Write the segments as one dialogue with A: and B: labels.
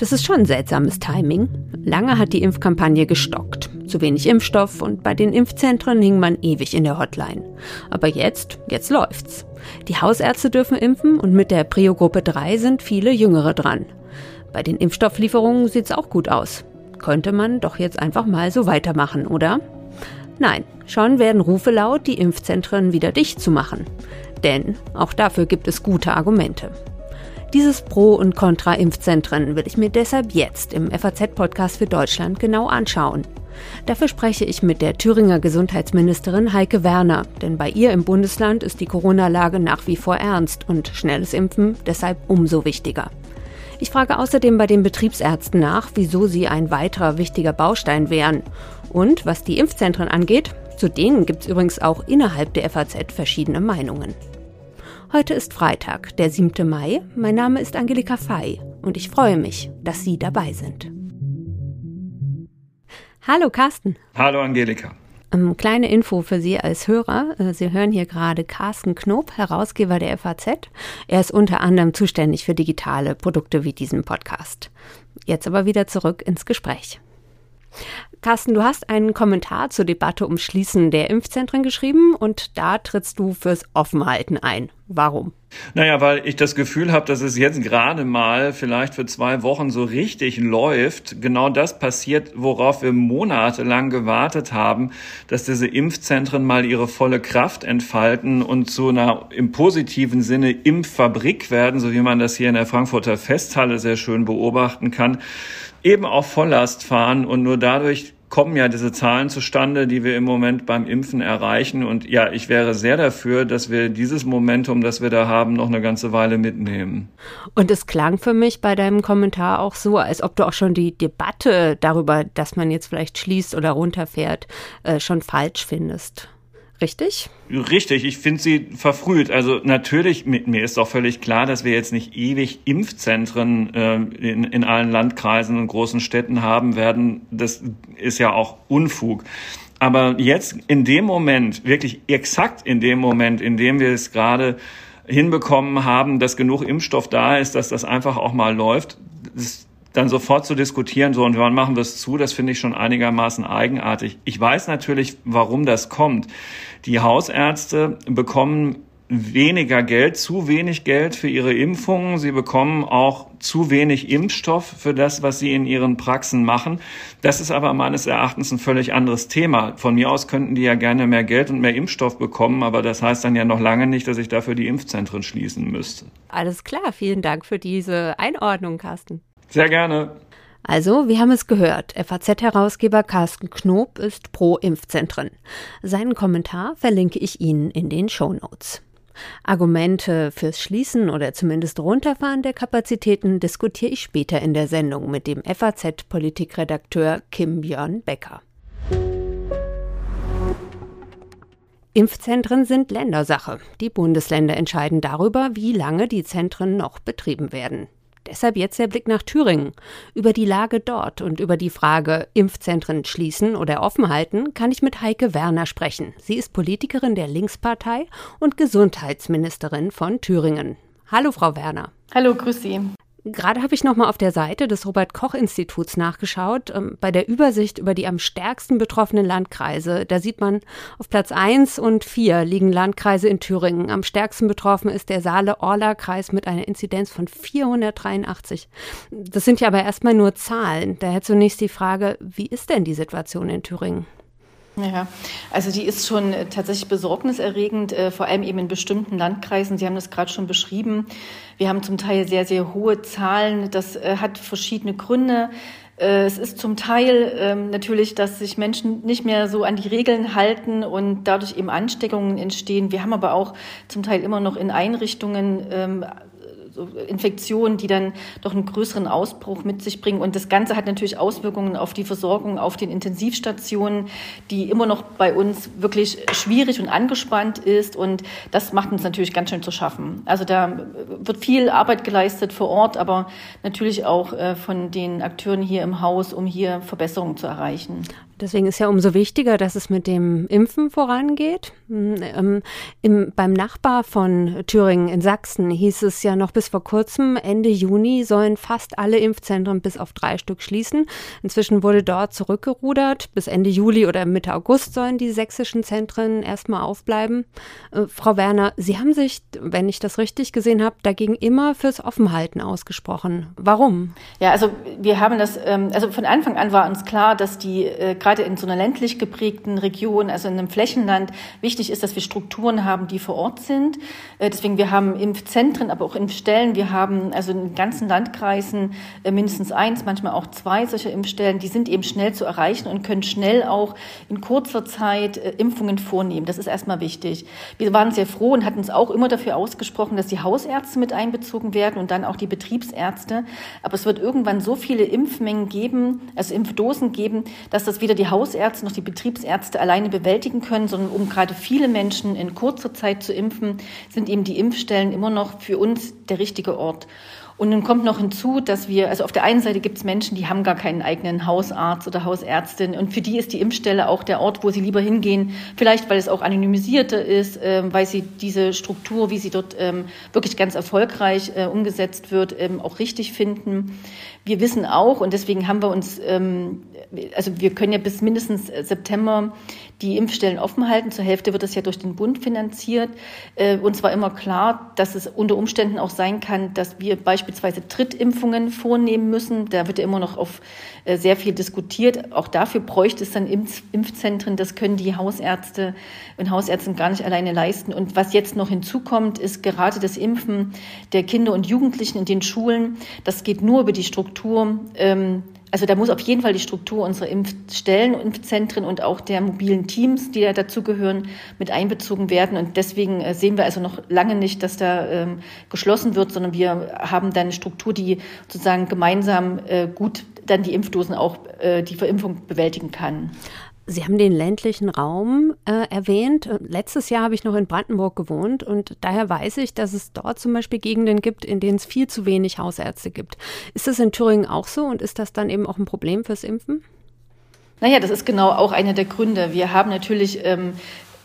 A: Das ist schon seltsames Timing. Lange hat die Impfkampagne gestockt. Zu wenig Impfstoff und bei den Impfzentren hing man ewig in der Hotline. Aber jetzt, jetzt läuft's. Die Hausärzte dürfen impfen und mit der Prio-Gruppe 3 sind viele Jüngere dran. Bei den Impfstofflieferungen sieht's auch gut aus. Könnte man doch jetzt einfach mal so weitermachen, oder? Nein, schon werden Rufe laut, die Impfzentren wieder dicht zu machen. Denn auch dafür gibt es gute Argumente. Dieses Pro- und Contra-Impfzentren will ich mir deshalb jetzt im FAZ-Podcast für Deutschland genau anschauen. Dafür spreche ich mit der Thüringer Gesundheitsministerin Heike Werner, denn bei ihr im Bundesland ist die Corona-Lage nach wie vor ernst und schnelles Impfen deshalb umso wichtiger. Ich frage außerdem bei den Betriebsärzten nach, wieso sie ein weiterer wichtiger Baustein wären. Und was die Impfzentren angeht, zu denen gibt es übrigens auch innerhalb der FAZ verschiedene Meinungen. Heute ist Freitag, der 7. Mai. Mein Name ist Angelika Fey und ich freue mich, dass Sie dabei sind. Hallo Carsten.
B: Hallo Angelika.
A: Ähm, kleine Info für Sie als Hörer. Äh, Sie hören hier gerade Carsten Knob, Herausgeber der FAZ. Er ist unter anderem zuständig für digitale Produkte wie diesen Podcast. Jetzt aber wieder zurück ins Gespräch. Carsten, du hast einen Kommentar zur Debatte um Schließen der Impfzentren geschrieben und da trittst du fürs Offenhalten ein. Warum?
B: Naja, weil ich das Gefühl habe, dass es jetzt gerade mal vielleicht für zwei Wochen so richtig läuft. Genau das passiert, worauf wir monatelang gewartet haben, dass diese Impfzentren mal ihre volle Kraft entfalten und zu einer im positiven Sinne Impffabrik werden, so wie man das hier in der Frankfurter Festhalle sehr schön beobachten kann eben auf Volllast fahren und nur dadurch kommen ja diese Zahlen zustande, die wir im Moment beim Impfen erreichen. Und ja, ich wäre sehr dafür, dass wir dieses Momentum, das wir da haben, noch eine ganze Weile mitnehmen.
A: Und es klang für mich bei deinem Kommentar auch so, als ob du auch schon die Debatte darüber, dass man jetzt vielleicht schließt oder runterfährt, äh, schon falsch findest. Richtig?
B: Richtig, ich finde sie verfrüht. Also natürlich, mir ist auch völlig klar, dass wir jetzt nicht ewig Impfzentren äh, in, in allen Landkreisen und großen Städten haben werden. Das ist ja auch Unfug. Aber jetzt in dem Moment, wirklich exakt in dem Moment, in dem wir es gerade hinbekommen haben, dass genug Impfstoff da ist, dass das einfach auch mal läuft, dann sofort zu diskutieren, so und wann machen wir es zu, das finde ich schon einigermaßen eigenartig. Ich weiß natürlich, warum das kommt. Die Hausärzte bekommen weniger Geld, zu wenig Geld für ihre Impfungen. Sie bekommen auch zu wenig Impfstoff für das, was sie in ihren Praxen machen. Das ist aber meines Erachtens ein völlig anderes Thema. Von mir aus könnten die ja gerne mehr Geld und mehr Impfstoff bekommen, aber das heißt dann ja noch lange nicht, dass ich dafür die Impfzentren schließen müsste.
A: Alles klar, vielen Dank für diese Einordnung, Carsten.
B: Sehr gerne.
A: Also, wir haben es gehört. FAZ-Herausgeber Carsten Knob ist pro Impfzentren. Seinen Kommentar verlinke ich Ihnen in den Show Notes. Argumente fürs Schließen oder zumindest Runterfahren der Kapazitäten diskutiere ich später in der Sendung mit dem FAZ-Politikredakteur Kim Björn Becker. Impfzentren sind Ländersache. Die Bundesländer entscheiden darüber, wie lange die Zentren noch betrieben werden. Deshalb jetzt der Blick nach Thüringen. Über die Lage dort und über die Frage Impfzentren schließen oder offen halten, kann ich mit Heike Werner sprechen. Sie ist Politikerin der Linkspartei und Gesundheitsministerin von Thüringen. Hallo, Frau Werner.
C: Hallo, grüß Sie.
A: Gerade habe ich noch mal auf der Seite des Robert Koch Instituts nachgeschaut. Ähm, bei der Übersicht über die am stärksten betroffenen Landkreise, da sieht man, auf Platz 1 und 4 liegen Landkreise in Thüringen. Am stärksten betroffen ist der Saale-Orla-Kreis mit einer Inzidenz von 483. Das sind ja aber erstmal nur Zahlen. Daher zunächst die Frage, wie ist denn die Situation in Thüringen?
C: Ja, also die ist schon äh, tatsächlich besorgniserregend, äh, vor allem eben in bestimmten Landkreisen. Sie haben das gerade schon beschrieben. Wir haben zum Teil sehr, sehr hohe Zahlen. Das äh, hat verschiedene Gründe. Es ist zum Teil ähm, natürlich, dass sich Menschen nicht mehr so an die Regeln halten und dadurch eben Ansteckungen entstehen. Wir haben aber auch zum Teil immer noch in Einrichtungen ähm, Infektionen, die dann doch einen größeren Ausbruch mit sich bringen. Und das Ganze hat natürlich Auswirkungen auf die Versorgung auf den Intensivstationen, die immer noch bei uns wirklich schwierig und angespannt ist. Und das macht uns natürlich ganz schön zu schaffen. Also da wird viel Arbeit geleistet vor Ort, aber natürlich auch äh, von den Akteuren hier im Haus, um hier Verbesserungen zu erreichen.
A: Deswegen ist ja umso wichtiger, dass es mit dem Impfen vorangeht. Hm, ähm, im, beim Nachbar von Thüringen in Sachsen hieß es ja noch bis vor kurzem, Ende Juni sollen fast alle Impfzentren bis auf drei Stück schließen. Inzwischen wurde dort zurückgerudert. Bis Ende Juli oder Mitte August sollen die sächsischen Zentren erstmal aufbleiben. Äh, Frau Werner, Sie haben sich, wenn ich das richtig gesehen habe, dagegen immer fürs Offenhalten ausgesprochen. Warum?
C: Ja, also wir haben das, ähm, also von Anfang an war uns klar, dass die äh, gerade in so einer ländlich geprägten Region, also in einem Flächenland, wichtig ist, dass wir Strukturen haben, die vor Ort sind. Äh, deswegen, wir haben Impfzentren, aber auch Impfstellen. Wir haben also in ganzen Landkreisen äh, mindestens eins, manchmal auch zwei solcher Impfstellen. Die sind eben schnell zu erreichen und können schnell auch in kurzer Zeit Impfungen vornehmen. Das ist erstmal wichtig. Wir waren sehr froh und hatten uns auch immer dafür ausgesprochen, dass die Hausärzte mit einbezogen werden und dann auch die Betriebsärzte. Aber es wird irgendwann so viele Impfmengen geben, also Impfdosen geben, dass das weder die Hausärzte noch die Betriebsärzte alleine bewältigen können, sondern um gerade viele Menschen in kurzer Zeit zu impfen, sind eben die Impfstellen immer noch für uns der richtige Ort. Und nun kommt noch hinzu, dass wir, also auf der einen Seite gibt es Menschen, die haben gar keinen eigenen Hausarzt oder Hausärztin und für die ist die Impfstelle auch der Ort, wo sie lieber hingehen, vielleicht weil es auch anonymisierter ist, äh, weil sie diese Struktur, wie sie dort ähm, wirklich ganz erfolgreich äh, umgesetzt wird, ähm, auch richtig finden. Wir wissen auch, und deswegen haben wir uns, ähm, also wir können ja bis mindestens äh, September die Impfstellen offen halten. Zur Hälfte wird das ja durch den Bund finanziert. Äh, uns war immer klar, dass es unter Umständen auch sein kann, dass wir beispielsweise Trittimpfungen vornehmen müssen. Da wird ja immer noch auf äh, sehr viel diskutiert. Auch dafür bräuchte es dann Impf Impfzentren. Das können die Hausärzte und Hausärzte gar nicht alleine leisten. Und was jetzt noch hinzukommt, ist gerade das Impfen der Kinder und Jugendlichen in den Schulen. Das geht nur über die Struktur. Ähm, also da muss auf jeden Fall die Struktur unserer Impfstellen, Impfzentren und auch der mobilen Teams, die da dazugehören, mit einbezogen werden. Und deswegen äh, sehen wir also noch lange nicht, dass da ähm, geschlossen wird, sondern wir haben da eine Struktur, die sozusagen gemeinsam äh, gut dann die Impfdosen auch äh, die Verimpfung bewältigen kann.
A: Sie haben den ländlichen Raum äh, erwähnt. Letztes Jahr habe ich noch in Brandenburg gewohnt und daher weiß ich, dass es dort zum Beispiel Gegenden gibt, in denen es viel zu wenig Hausärzte gibt. Ist das in Thüringen auch so und ist das dann eben auch ein Problem fürs Impfen?
C: Naja, das ist genau auch einer der Gründe. Wir haben natürlich ähm,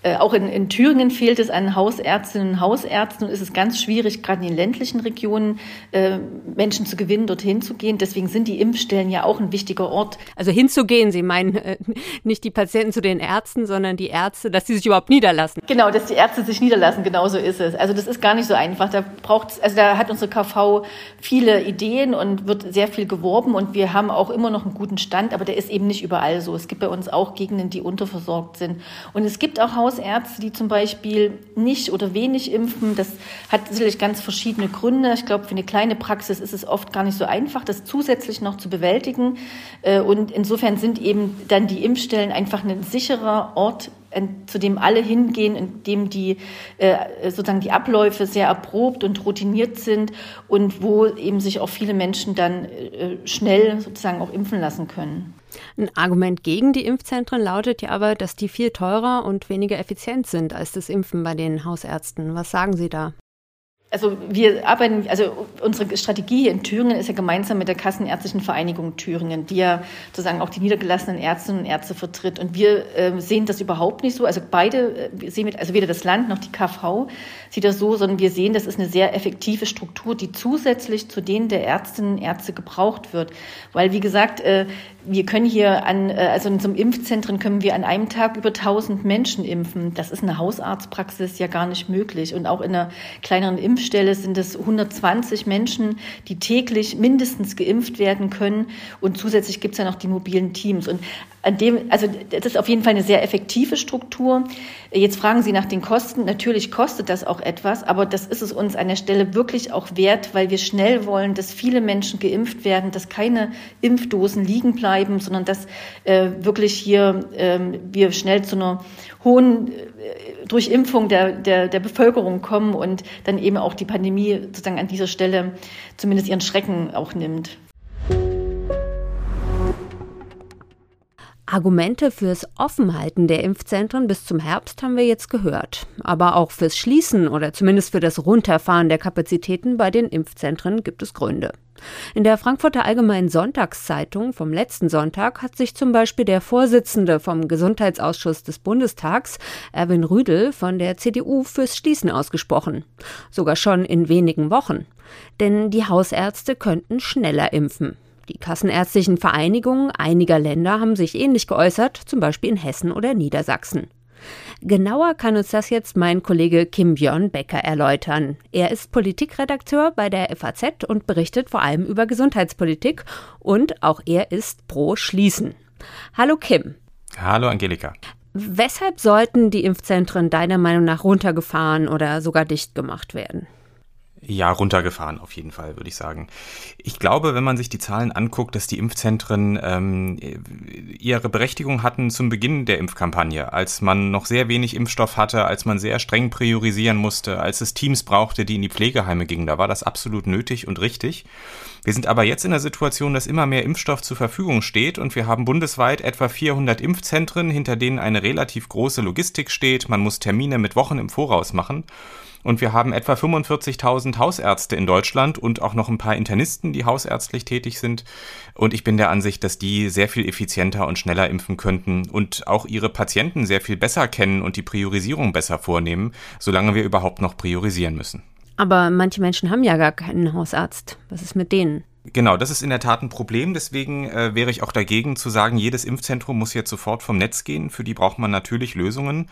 C: äh, auch in, in Thüringen fehlt es an Hausärztinnen und Hausärzten und ist es ganz schwierig, gerade in den ländlichen Regionen äh, Menschen zu gewinnen, dorthin zu gehen. Deswegen sind die Impfstellen ja auch ein wichtiger Ort.
A: Also hinzugehen, Sie meinen äh, nicht die Patienten zu den Ärzten, sondern die Ärzte, dass sie sich überhaupt niederlassen.
C: Genau, dass die Ärzte sich niederlassen, genau so ist es. Also das ist gar nicht so einfach. Da braucht also da hat unsere KV viele Ideen und wird sehr viel geworben und wir haben auch immer noch einen guten Stand, aber der ist eben nicht überall so. Es gibt bei uns auch Gegenden, die unterversorgt sind. Und es gibt auch Haus Hausärzte, die zum Beispiel nicht oder wenig impfen. Das hat sicherlich ganz verschiedene Gründe. Ich glaube, für eine kleine Praxis ist es oft gar nicht so einfach, das zusätzlich noch zu bewältigen. Äh, und insofern sind eben dann die Impfstellen einfach ein sicherer Ort, zu dem alle hingehen, in dem die äh, sozusagen die Abläufe sehr erprobt und routiniert sind und wo eben sich auch viele Menschen dann äh, schnell sozusagen auch impfen lassen können.
A: Ein Argument gegen die Impfzentren lautet ja aber, dass die viel teurer und weniger effizient sind als das Impfen bei den Hausärzten. Was sagen Sie da?
C: Also wir arbeiten, also unsere Strategie in Thüringen ist ja gemeinsam mit der Kassenärztlichen Vereinigung Thüringen, die ja sozusagen auch die niedergelassenen Ärztinnen und Ärzte vertritt. Und wir äh, sehen das überhaupt nicht so. Also beide äh, sehen, mit, also weder das Land noch die KV sieht das so, sondern wir sehen, das ist eine sehr effektive Struktur, die zusätzlich zu denen der Ärztinnen und Ärzte gebraucht wird. Weil, wie gesagt, äh, wir können hier an, äh, also in so einem Impfzentren können wir an einem Tag über 1000 Menschen impfen. Das ist eine Hausarztpraxis ja gar nicht möglich. Und auch in einer kleineren Impfstelle sind es 120 Menschen, die täglich mindestens geimpft werden können. Und zusätzlich gibt es ja noch die mobilen Teams. Und an dem, also das ist auf jeden Fall eine sehr effektive Struktur. Jetzt fragen Sie nach den Kosten. Natürlich kostet das auch etwas, aber das ist es uns an der Stelle wirklich auch wert, weil wir schnell wollen, dass viele Menschen geimpft werden, dass keine Impfdosen liegen bleiben, sondern dass äh, wirklich hier äh, wir schnell zu einer hohen äh, Durchimpfung der, der, der Bevölkerung kommen und dann eben auch die Pandemie sozusagen an dieser Stelle zumindest ihren Schrecken auch nimmt.
A: Argumente fürs Offenhalten der Impfzentren bis zum Herbst haben wir jetzt gehört. Aber auch fürs Schließen oder zumindest für das Runterfahren der Kapazitäten bei den Impfzentren gibt es Gründe. In der Frankfurter Allgemeinen Sonntagszeitung vom letzten Sonntag hat sich zum Beispiel der Vorsitzende vom Gesundheitsausschuss des Bundestags, Erwin Rüdel, von der CDU fürs Schließen ausgesprochen. Sogar schon in wenigen Wochen. Denn die Hausärzte könnten schneller impfen. Die kassenärztlichen Vereinigungen einiger Länder haben sich ähnlich geäußert, zum Beispiel in Hessen oder Niedersachsen. Genauer kann uns das jetzt mein Kollege Kim Björn Becker erläutern. Er ist Politikredakteur bei der FAZ und berichtet vor allem über Gesundheitspolitik und auch er ist pro Schließen. Hallo Kim.
D: Hallo Angelika.
A: Weshalb sollten die Impfzentren deiner Meinung nach runtergefahren oder sogar dicht gemacht werden?
D: Ja, runtergefahren auf jeden Fall, würde ich sagen. Ich glaube, wenn man sich die Zahlen anguckt, dass die Impfzentren ähm, ihre Berechtigung hatten zum Beginn der Impfkampagne, als man noch sehr wenig Impfstoff hatte, als man sehr streng priorisieren musste, als es Teams brauchte, die in die Pflegeheime gingen. Da war das absolut nötig und richtig. Wir sind aber jetzt in der Situation, dass immer mehr Impfstoff zur Verfügung steht und wir haben bundesweit etwa 400 Impfzentren, hinter denen eine relativ große Logistik steht. Man muss Termine mit Wochen im Voraus machen. Und wir haben etwa 45.000 Hausärzte in Deutschland und auch noch ein paar Internisten, die hausärztlich tätig sind. Und ich bin der Ansicht, dass die sehr viel effizienter und schneller impfen könnten und auch ihre Patienten sehr viel besser kennen und die Priorisierung besser vornehmen, solange wir überhaupt noch priorisieren müssen.
A: Aber manche Menschen haben ja gar keinen Hausarzt. Was ist mit denen?
D: Genau, das ist in der Tat ein Problem. Deswegen äh, wäre ich auch dagegen zu sagen, jedes Impfzentrum muss jetzt sofort vom Netz gehen. Für die braucht man natürlich Lösungen.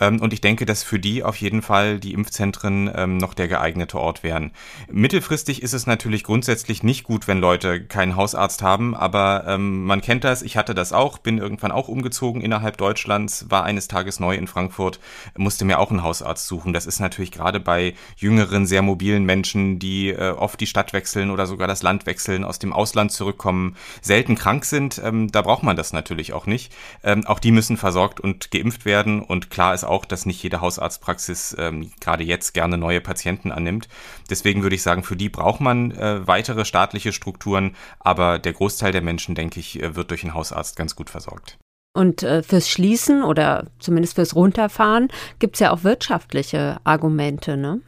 D: Ähm, und ich denke, dass für die auf jeden Fall die Impfzentren ähm, noch der geeignete Ort wären. Mittelfristig ist es natürlich grundsätzlich nicht gut, wenn Leute keinen Hausarzt haben. Aber ähm, man kennt das. Ich hatte das auch, bin irgendwann auch umgezogen innerhalb Deutschlands, war eines Tages neu in Frankfurt, musste mir auch einen Hausarzt suchen. Das ist natürlich gerade bei jüngeren, sehr mobilen Menschen, die äh, oft die Stadt wechseln oder sogar das Land wechseln wechseln, aus dem Ausland zurückkommen, selten krank sind, ähm, da braucht man das natürlich auch nicht. Ähm, auch die müssen versorgt und geimpft werden. Und klar ist auch, dass nicht jede Hausarztpraxis ähm, gerade jetzt gerne neue Patienten annimmt. Deswegen würde ich sagen, für die braucht man äh, weitere staatliche Strukturen. Aber der Großteil der Menschen, denke ich, äh, wird durch einen Hausarzt ganz gut versorgt.
A: Und äh, fürs Schließen oder zumindest fürs Runterfahren gibt es ja auch wirtschaftliche Argumente, ne?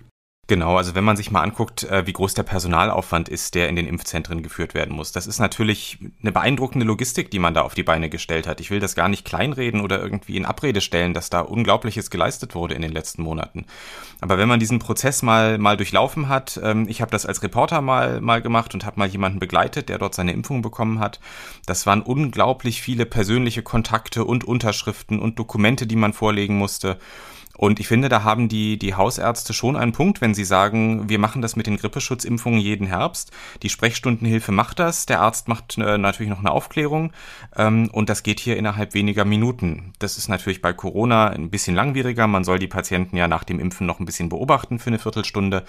D: Genau, also wenn man sich mal anguckt, äh, wie groß der Personalaufwand ist, der in den Impfzentren geführt werden muss. Das ist natürlich eine beeindruckende Logistik, die man da auf die Beine gestellt hat. Ich will das gar nicht kleinreden oder irgendwie in Abrede stellen, dass da Unglaubliches geleistet wurde in den letzten Monaten. Aber wenn man diesen Prozess mal, mal durchlaufen hat, ähm, ich habe das als Reporter mal, mal gemacht und habe mal jemanden begleitet, der dort seine Impfung bekommen hat. Das waren unglaublich viele persönliche Kontakte und Unterschriften und Dokumente, die man vorlegen musste. Und ich finde, da haben die, die Hausärzte schon einen Punkt, wenn sie sagen, wir machen das mit den Grippeschutzimpfungen jeden Herbst. Die Sprechstundenhilfe macht das, der Arzt macht äh, natürlich noch eine Aufklärung ähm, und das geht hier innerhalb weniger Minuten. Das ist natürlich bei Corona ein bisschen langwieriger. Man soll die Patienten ja nach dem Impfen noch ein bisschen beobachten für eine Viertelstunde.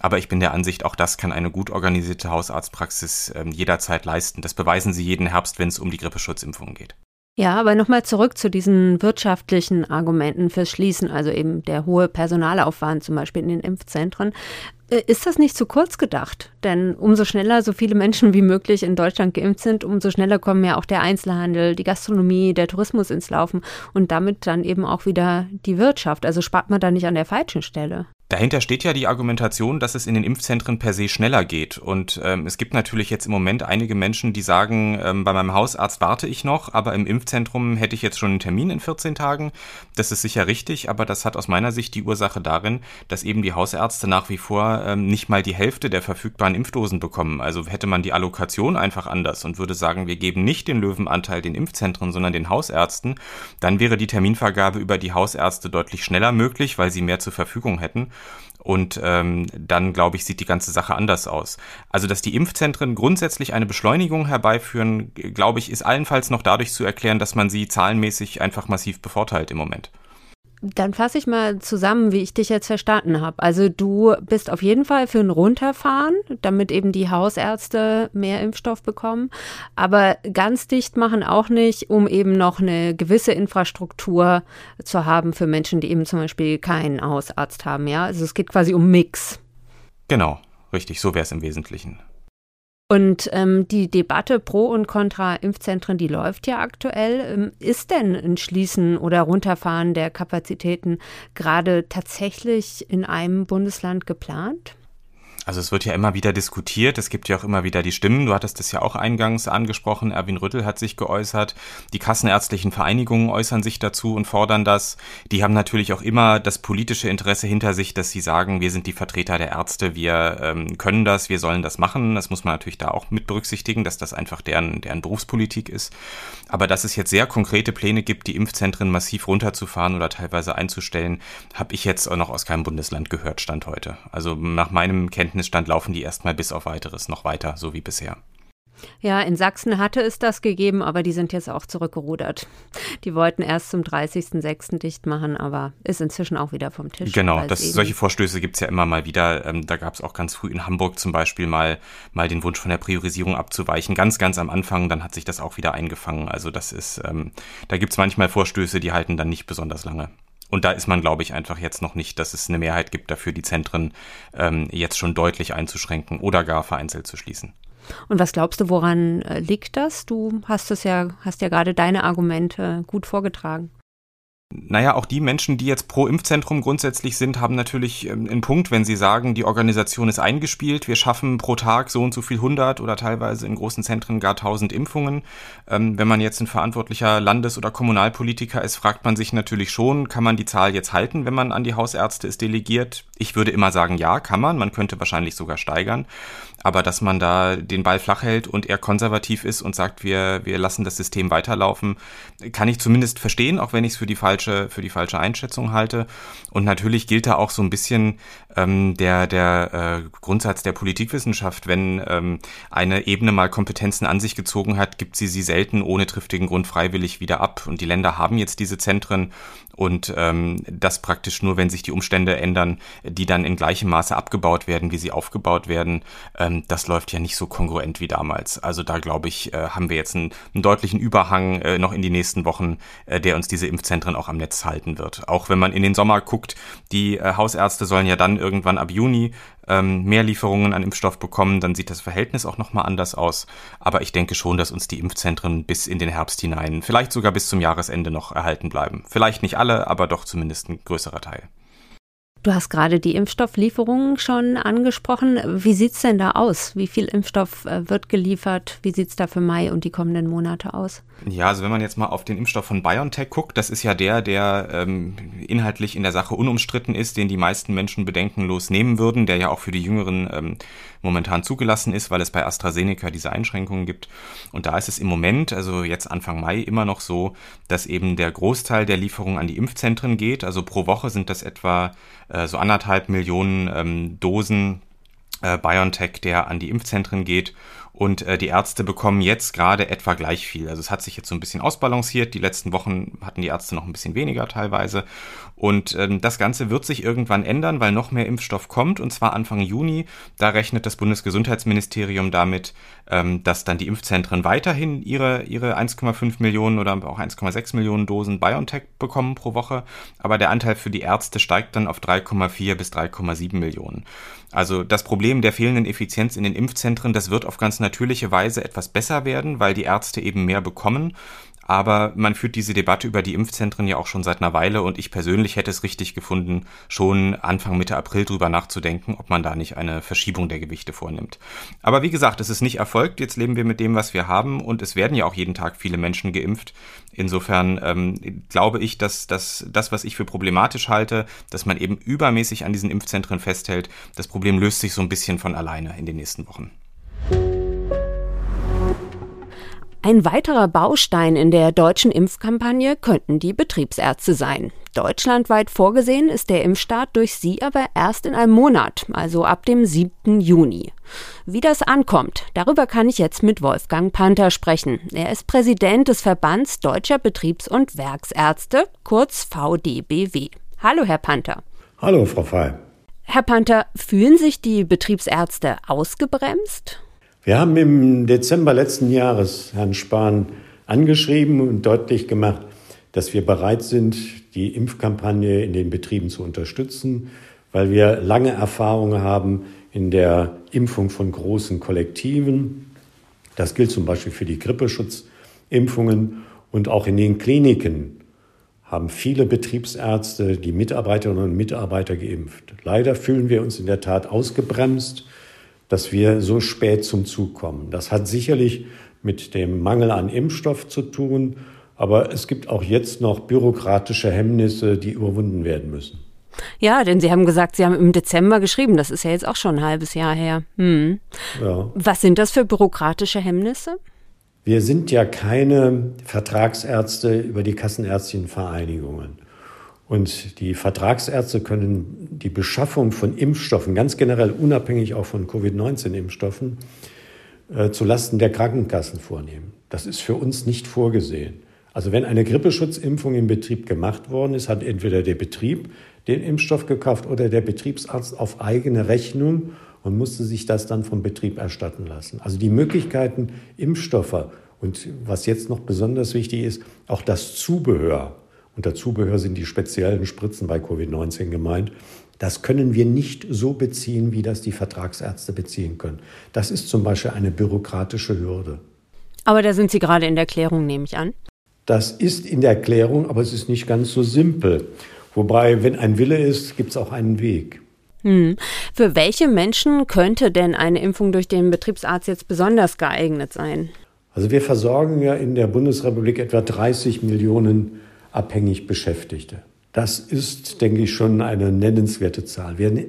D: Aber ich bin der Ansicht, auch das kann eine gut organisierte Hausarztpraxis äh, jederzeit leisten. Das beweisen sie jeden Herbst, wenn es um die Grippeschutzimpfungen geht.
A: Ja, aber nochmal zurück zu diesen wirtschaftlichen Argumenten fürs Schließen, also eben der hohe Personalaufwand zum Beispiel in den Impfzentren. Äh, ist das nicht zu kurz gedacht? Denn umso schneller so viele Menschen wie möglich in Deutschland geimpft sind, umso schneller kommen ja auch der Einzelhandel, die Gastronomie, der Tourismus ins Laufen und damit dann eben auch wieder die Wirtschaft. Also spart man da nicht an der falschen Stelle.
D: Dahinter steht ja die Argumentation, dass es in den Impfzentren per se schneller geht. Und ähm, es gibt natürlich jetzt im Moment einige Menschen, die sagen, ähm, bei meinem Hausarzt warte ich noch, aber im Impfzentrum hätte ich jetzt schon einen Termin in 14 Tagen. Das ist sicher richtig, aber das hat aus meiner Sicht die Ursache darin, dass eben die Hausärzte nach wie vor ähm, nicht mal die Hälfte der verfügbaren Impfdosen bekommen. Also hätte man die Allokation einfach anders und würde sagen, wir geben nicht den Löwenanteil den Impfzentren, sondern den Hausärzten, dann wäre die Terminvergabe über die Hausärzte deutlich schneller möglich, weil sie mehr zur Verfügung hätten. Und ähm, dann, glaube ich, sieht die ganze Sache anders aus. Also, dass die Impfzentren grundsätzlich eine Beschleunigung herbeiführen, glaube ich, ist allenfalls noch dadurch zu erklären, dass man sie zahlenmäßig einfach massiv bevorteilt im Moment.
A: Dann fasse ich mal zusammen, wie ich dich jetzt verstanden habe. Also du bist auf jeden Fall für ein Runterfahren, damit eben die Hausärzte mehr Impfstoff bekommen, aber ganz dicht machen auch nicht, um eben noch eine gewisse Infrastruktur zu haben für Menschen, die eben zum Beispiel keinen Hausarzt haben. Ja, also es geht quasi um Mix.
D: Genau, richtig, so wäre es im Wesentlichen.
A: Und ähm, die Debatte pro und contra Impfzentren, die läuft ja aktuell. Ähm, ist denn ein Schließen oder Runterfahren der Kapazitäten gerade tatsächlich in einem Bundesland geplant?
D: Also es wird ja immer wieder diskutiert, es gibt ja auch immer wieder die Stimmen, du hattest das ja auch eingangs angesprochen, Erwin Rüttel hat sich geäußert, die kassenärztlichen Vereinigungen äußern sich dazu und fordern das. Die haben natürlich auch immer das politische Interesse hinter sich, dass sie sagen, wir sind die Vertreter der Ärzte, wir ähm, können das, wir sollen das machen. Das muss man natürlich da auch mit berücksichtigen, dass das einfach deren, deren Berufspolitik ist. Aber dass es jetzt sehr konkrete Pläne gibt, die Impfzentren massiv runterzufahren oder teilweise einzustellen, habe ich jetzt auch noch aus keinem Bundesland gehört, Stand heute. Also nach meinem Kenntnis Kenntnisstand laufen die erstmal bis auf weiteres noch weiter, so wie bisher.
A: Ja, in Sachsen hatte es das gegeben, aber die sind jetzt auch zurückgerudert. Die wollten erst zum 30.06. dicht machen, aber ist inzwischen auch wieder vom Tisch.
D: Genau, das, solche Vorstöße gibt es ja immer mal wieder. Ähm, da gab es auch ganz früh in Hamburg zum Beispiel mal, mal den Wunsch von der Priorisierung abzuweichen. Ganz, ganz am Anfang, dann hat sich das auch wieder eingefangen. Also das ist, ähm, da gibt es manchmal Vorstöße, die halten dann nicht besonders lange. Und da ist man, glaube ich, einfach jetzt noch nicht, dass es eine Mehrheit gibt dafür, die Zentren ähm, jetzt schon deutlich einzuschränken oder gar vereinzelt zu schließen.
A: Und was glaubst du, woran äh, liegt das? Du hast es ja, hast ja gerade deine Argumente gut vorgetragen.
D: Naja, auch die Menschen, die jetzt pro Impfzentrum grundsätzlich sind, haben natürlich ähm, einen Punkt, wenn sie sagen, die Organisation ist eingespielt, wir schaffen pro Tag so und so viel hundert oder teilweise in großen Zentren gar tausend Impfungen. Ähm, wenn man jetzt ein verantwortlicher Landes- oder Kommunalpolitiker ist, fragt man sich natürlich schon, kann man die Zahl jetzt halten, wenn man an die Hausärzte ist delegiert? Ich würde immer sagen, ja, kann man. Man könnte wahrscheinlich sogar steigern. Aber dass man da den Ball flach hält und eher konservativ ist und sagt, wir, wir lassen das System weiterlaufen, kann ich zumindest verstehen, auch wenn ich es für die falsche, für die falsche Einschätzung halte. Und natürlich gilt da auch so ein bisschen ähm, der, der äh, Grundsatz der Politikwissenschaft. Wenn ähm, eine Ebene mal Kompetenzen an sich gezogen hat, gibt sie sie selten ohne triftigen Grund freiwillig wieder ab. Und die Länder haben jetzt diese Zentren und ähm, das praktisch nur, wenn sich die Umstände ändern, die dann in gleichem Maße abgebaut werden, wie sie aufgebaut werden. Ähm, das läuft ja nicht so kongruent wie damals. Also da glaube ich, äh, haben wir jetzt einen, einen deutlichen Überhang äh, noch in die nächsten Wochen, äh, der uns diese Impfzentren auch am Netz halten wird. Auch wenn man in den Sommer guckt, die äh, Hausärzte sollen ja dann irgendwann ab Juni ähm, mehr Lieferungen an Impfstoff bekommen, dann sieht das Verhältnis auch nochmal anders aus. Aber ich denke schon, dass uns die Impfzentren bis in den Herbst hinein, vielleicht sogar bis zum Jahresende noch erhalten bleiben. Vielleicht nicht alle, aber doch zumindest ein größerer Teil.
A: Du hast gerade die Impfstofflieferungen schon angesprochen. Wie sieht es denn da aus? Wie viel Impfstoff äh, wird geliefert? Wie sieht es da für Mai und die kommenden Monate aus?
D: Ja, also wenn man jetzt mal auf den Impfstoff von BioNTech guckt, das ist ja der, der ähm, inhaltlich in der Sache unumstritten ist, den die meisten Menschen bedenkenlos nehmen würden, der ja auch für die Jüngeren ähm, momentan zugelassen ist, weil es bei AstraZeneca diese Einschränkungen gibt. Und da ist es im Moment, also jetzt Anfang Mai, immer noch so, dass eben der Großteil der Lieferungen an die Impfzentren geht. Also pro Woche sind das etwa äh, so anderthalb Millionen ähm, Dosen äh, BioNTech, der an die Impfzentren geht. Und äh, die Ärzte bekommen jetzt gerade etwa gleich viel. Also es hat sich jetzt so ein bisschen ausbalanciert. Die letzten Wochen hatten die Ärzte noch ein bisschen weniger teilweise. Und ähm, das Ganze wird sich irgendwann ändern, weil noch mehr Impfstoff kommt, und zwar Anfang Juni. Da rechnet das Bundesgesundheitsministerium damit, ähm, dass dann die Impfzentren weiterhin ihre, ihre 1,5 Millionen oder auch 1,6 Millionen Dosen BioNTech bekommen pro Woche. Aber der Anteil für die Ärzte steigt dann auf 3,4 bis 3,7 Millionen. Also das Problem der fehlenden Effizienz in den Impfzentren, das wird auf ganz natürliche Weise etwas besser werden, weil die Ärzte eben mehr bekommen. Aber man führt diese Debatte über die Impfzentren ja auch schon seit einer Weile und ich persönlich hätte es richtig gefunden, schon Anfang Mitte April drüber nachzudenken, ob man da nicht eine Verschiebung der Gewichte vornimmt. Aber wie gesagt, es ist nicht erfolgt. Jetzt leben wir mit dem, was wir haben und es werden ja auch jeden Tag viele Menschen geimpft. Insofern ähm, glaube ich, dass, dass das, was ich für problematisch halte, dass man eben übermäßig an diesen Impfzentren festhält, das Problem löst sich so ein bisschen von alleine in den nächsten Wochen.
A: Ein weiterer Baustein in der deutschen Impfkampagne könnten die Betriebsärzte sein. Deutschlandweit vorgesehen ist der Impfstart durch sie aber erst in einem Monat, also ab dem 7. Juni. Wie das ankommt, darüber kann ich jetzt mit Wolfgang Panther sprechen. Er ist Präsident des Verbands Deutscher Betriebs- und Werksärzte, kurz VDBW. Hallo, Herr Panther.
E: Hallo, Frau Fey.
A: Herr Panther, fühlen sich die Betriebsärzte ausgebremst?
E: Wir haben im Dezember letzten Jahres Herrn Spahn angeschrieben und deutlich gemacht, dass wir bereit sind, die Impfkampagne in den Betrieben zu unterstützen, weil wir lange Erfahrung haben in der Impfung von großen Kollektiven. Das gilt zum Beispiel für die Grippeschutzimpfungen und auch in den Kliniken haben viele Betriebsärzte die Mitarbeiterinnen und Mitarbeiter geimpft. Leider fühlen wir uns in der Tat ausgebremst, dass wir so spät zum Zug kommen. Das hat sicherlich mit dem Mangel an Impfstoff zu tun, aber es gibt auch jetzt noch bürokratische Hemmnisse, die überwunden werden müssen.
A: Ja, denn Sie haben gesagt, Sie haben im Dezember geschrieben. Das ist ja jetzt auch schon ein halbes Jahr her. Hm. Ja. Was sind das für bürokratische Hemmnisse?
E: Wir sind ja keine Vertragsärzte über die kassenärztlichen Vereinigungen. Und die Vertragsärzte können die Beschaffung von Impfstoffen, ganz generell unabhängig auch von Covid-19-Impfstoffen, äh, zulasten der Krankenkassen vornehmen. Das ist für uns nicht vorgesehen. Also wenn eine Grippeschutzimpfung im Betrieb gemacht worden ist, hat entweder der Betrieb den Impfstoff gekauft oder der Betriebsarzt auf eigene Rechnung und musste sich das dann vom Betrieb erstatten lassen. Also die Möglichkeiten, Impfstoffe und was jetzt noch besonders wichtig ist, auch das Zubehör. Unter Zubehör sind die speziellen Spritzen bei Covid-19 gemeint. Das können wir nicht so beziehen, wie das die Vertragsärzte beziehen können. Das ist zum Beispiel eine bürokratische Hürde.
A: Aber da sind Sie gerade in der Klärung, nehme ich an.
E: Das ist in der Klärung, aber es ist nicht ganz so simpel. Wobei, wenn ein Wille ist, gibt es auch einen Weg.
A: Hm. Für welche Menschen könnte denn eine Impfung durch den Betriebsarzt jetzt besonders geeignet sein?
E: Also wir versorgen ja in der Bundesrepublik etwa 30 Millionen abhängig Beschäftigte. Das ist, denke ich, schon eine nennenswerte Zahl. Wir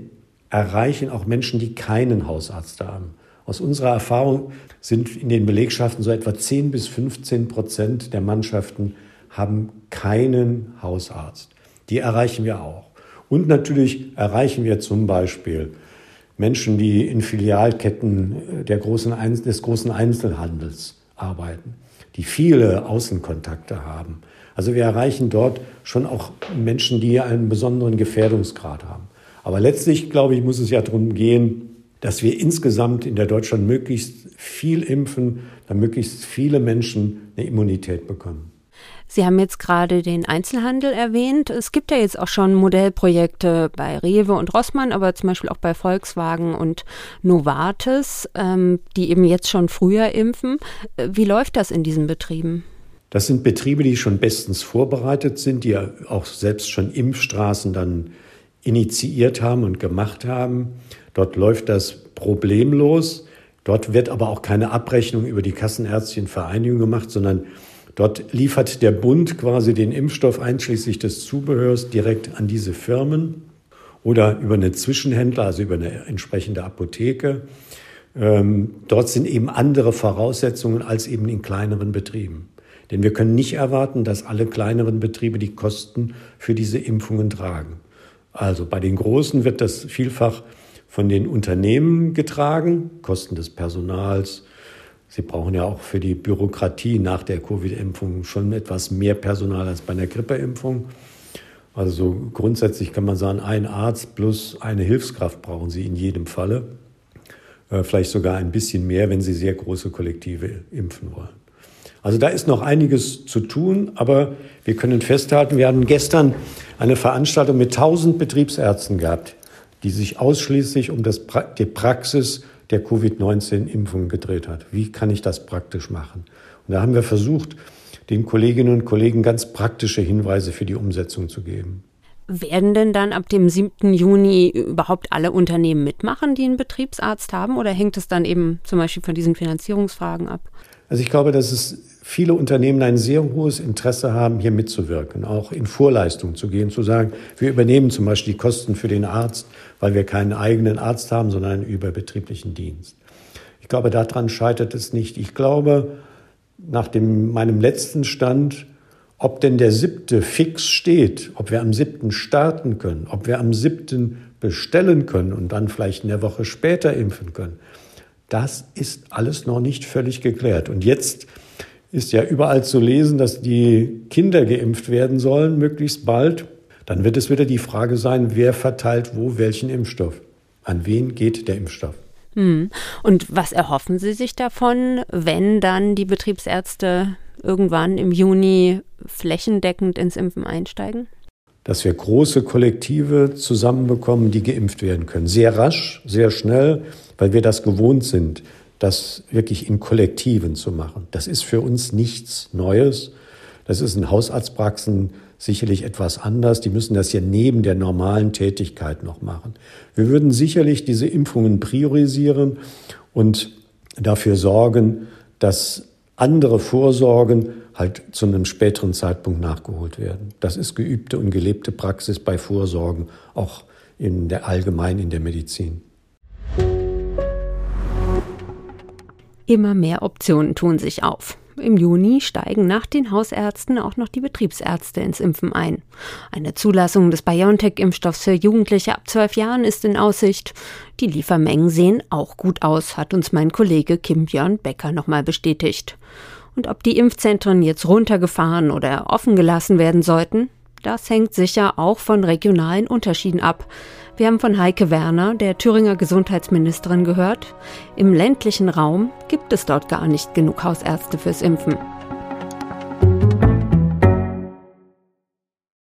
E: erreichen auch Menschen, die keinen Hausarzt haben. Aus unserer Erfahrung sind in den Belegschaften so etwa 10 bis 15 Prozent der Mannschaften haben keinen Hausarzt. Die erreichen wir auch. Und natürlich erreichen wir zum Beispiel Menschen, die in Filialketten der großen, des großen Einzelhandels arbeiten, die viele Außenkontakte haben. Also wir erreichen dort schon auch Menschen, die einen besonderen Gefährdungsgrad haben. Aber letztlich, glaube ich, muss es ja darum gehen, dass wir insgesamt in der Deutschland möglichst viel impfen, damit möglichst viele Menschen eine Immunität bekommen.
A: Sie haben jetzt gerade den Einzelhandel erwähnt. Es gibt ja jetzt auch schon Modellprojekte bei Rewe und Rossmann, aber zum Beispiel auch bei Volkswagen und Novartis, ähm, die eben jetzt schon früher impfen. Wie läuft das in diesen Betrieben?
E: Das sind Betriebe, die schon bestens vorbereitet sind, die ja auch selbst schon Impfstraßen dann initiiert haben und gemacht haben. Dort läuft das problemlos. Dort wird aber auch keine Abrechnung über die Kassenärztlichen Vereinigung gemacht, sondern Dort liefert der Bund quasi den Impfstoff einschließlich des Zubehörs direkt an diese Firmen oder über eine Zwischenhändler, also über eine entsprechende Apotheke. Ähm, dort sind eben andere Voraussetzungen als eben in kleineren Betrieben. Denn wir können nicht erwarten, dass alle kleineren Betriebe die Kosten für diese Impfungen tragen. Also bei den Großen wird das vielfach von den Unternehmen getragen, Kosten des Personals, Sie brauchen ja auch für die Bürokratie nach der Covid-Impfung schon etwas mehr Personal als bei einer Grippeimpfung. Also grundsätzlich kann man sagen, ein Arzt plus eine Hilfskraft brauchen Sie in jedem Falle. Äh, vielleicht sogar ein bisschen mehr, wenn Sie sehr große Kollektive impfen wollen. Also da ist noch einiges zu tun, aber wir können festhalten, wir hatten gestern eine Veranstaltung mit 1000 Betriebsärzten gehabt, die sich ausschließlich um das, die Praxis der Covid-19-Impfung gedreht hat. Wie kann ich das praktisch machen? Und da haben wir versucht, den Kolleginnen und Kollegen ganz praktische Hinweise für die Umsetzung zu geben.
A: Werden denn dann ab dem 7. Juni überhaupt alle Unternehmen mitmachen, die einen Betriebsarzt haben? Oder hängt es dann eben zum Beispiel von diesen Finanzierungsfragen ab?
E: Also ich glaube, dass es viele Unternehmen ein sehr hohes Interesse haben, hier mitzuwirken, auch in Vorleistung zu gehen, zu sagen, wir übernehmen zum Beispiel die Kosten für den Arzt, weil wir keinen eigenen Arzt haben, sondern einen überbetrieblichen Dienst. Ich glaube, daran scheitert es nicht. Ich glaube, nach dem, meinem letzten Stand, ob denn der siebte fix steht, ob wir am siebten starten können, ob wir am siebten bestellen können und dann vielleicht eine Woche später impfen können, das ist alles noch nicht völlig geklärt. Und jetzt ist ja überall zu lesen, dass die Kinder geimpft werden sollen, möglichst bald. Dann wird es wieder die Frage sein, wer verteilt wo welchen Impfstoff? An wen geht der Impfstoff?
A: Hm. Und was erhoffen Sie sich davon, wenn dann die Betriebsärzte irgendwann im Juni flächendeckend ins Impfen einsteigen?
E: dass wir große Kollektive zusammenbekommen, die geimpft werden können. Sehr rasch, sehr schnell, weil wir das gewohnt sind, das wirklich in Kollektiven zu machen. Das ist für uns nichts Neues. Das ist in Hausarztpraxen sicherlich etwas anders. Die müssen das ja neben der normalen Tätigkeit noch machen. Wir würden sicherlich diese Impfungen priorisieren und dafür sorgen, dass andere Vorsorgen halt zu einem späteren Zeitpunkt nachgeholt werden. Das ist geübte und gelebte Praxis bei Vorsorgen, auch in der allgemein in der Medizin.
A: Immer mehr Optionen tun sich auf. Im Juni steigen nach den Hausärzten auch noch die Betriebsärzte ins Impfen ein. Eine Zulassung des BioNTech-Impfstoffs für Jugendliche ab zwölf Jahren ist in Aussicht. Die Liefermengen sehen auch gut aus, hat uns mein Kollege Kim Björn Becker nochmal bestätigt. Und ob die Impfzentren jetzt runtergefahren oder offen gelassen werden sollten, das hängt sicher auch von regionalen Unterschieden ab. Wir haben von Heike Werner, der Thüringer Gesundheitsministerin, gehört, im ländlichen Raum gibt es dort gar nicht genug Hausärzte fürs Impfen.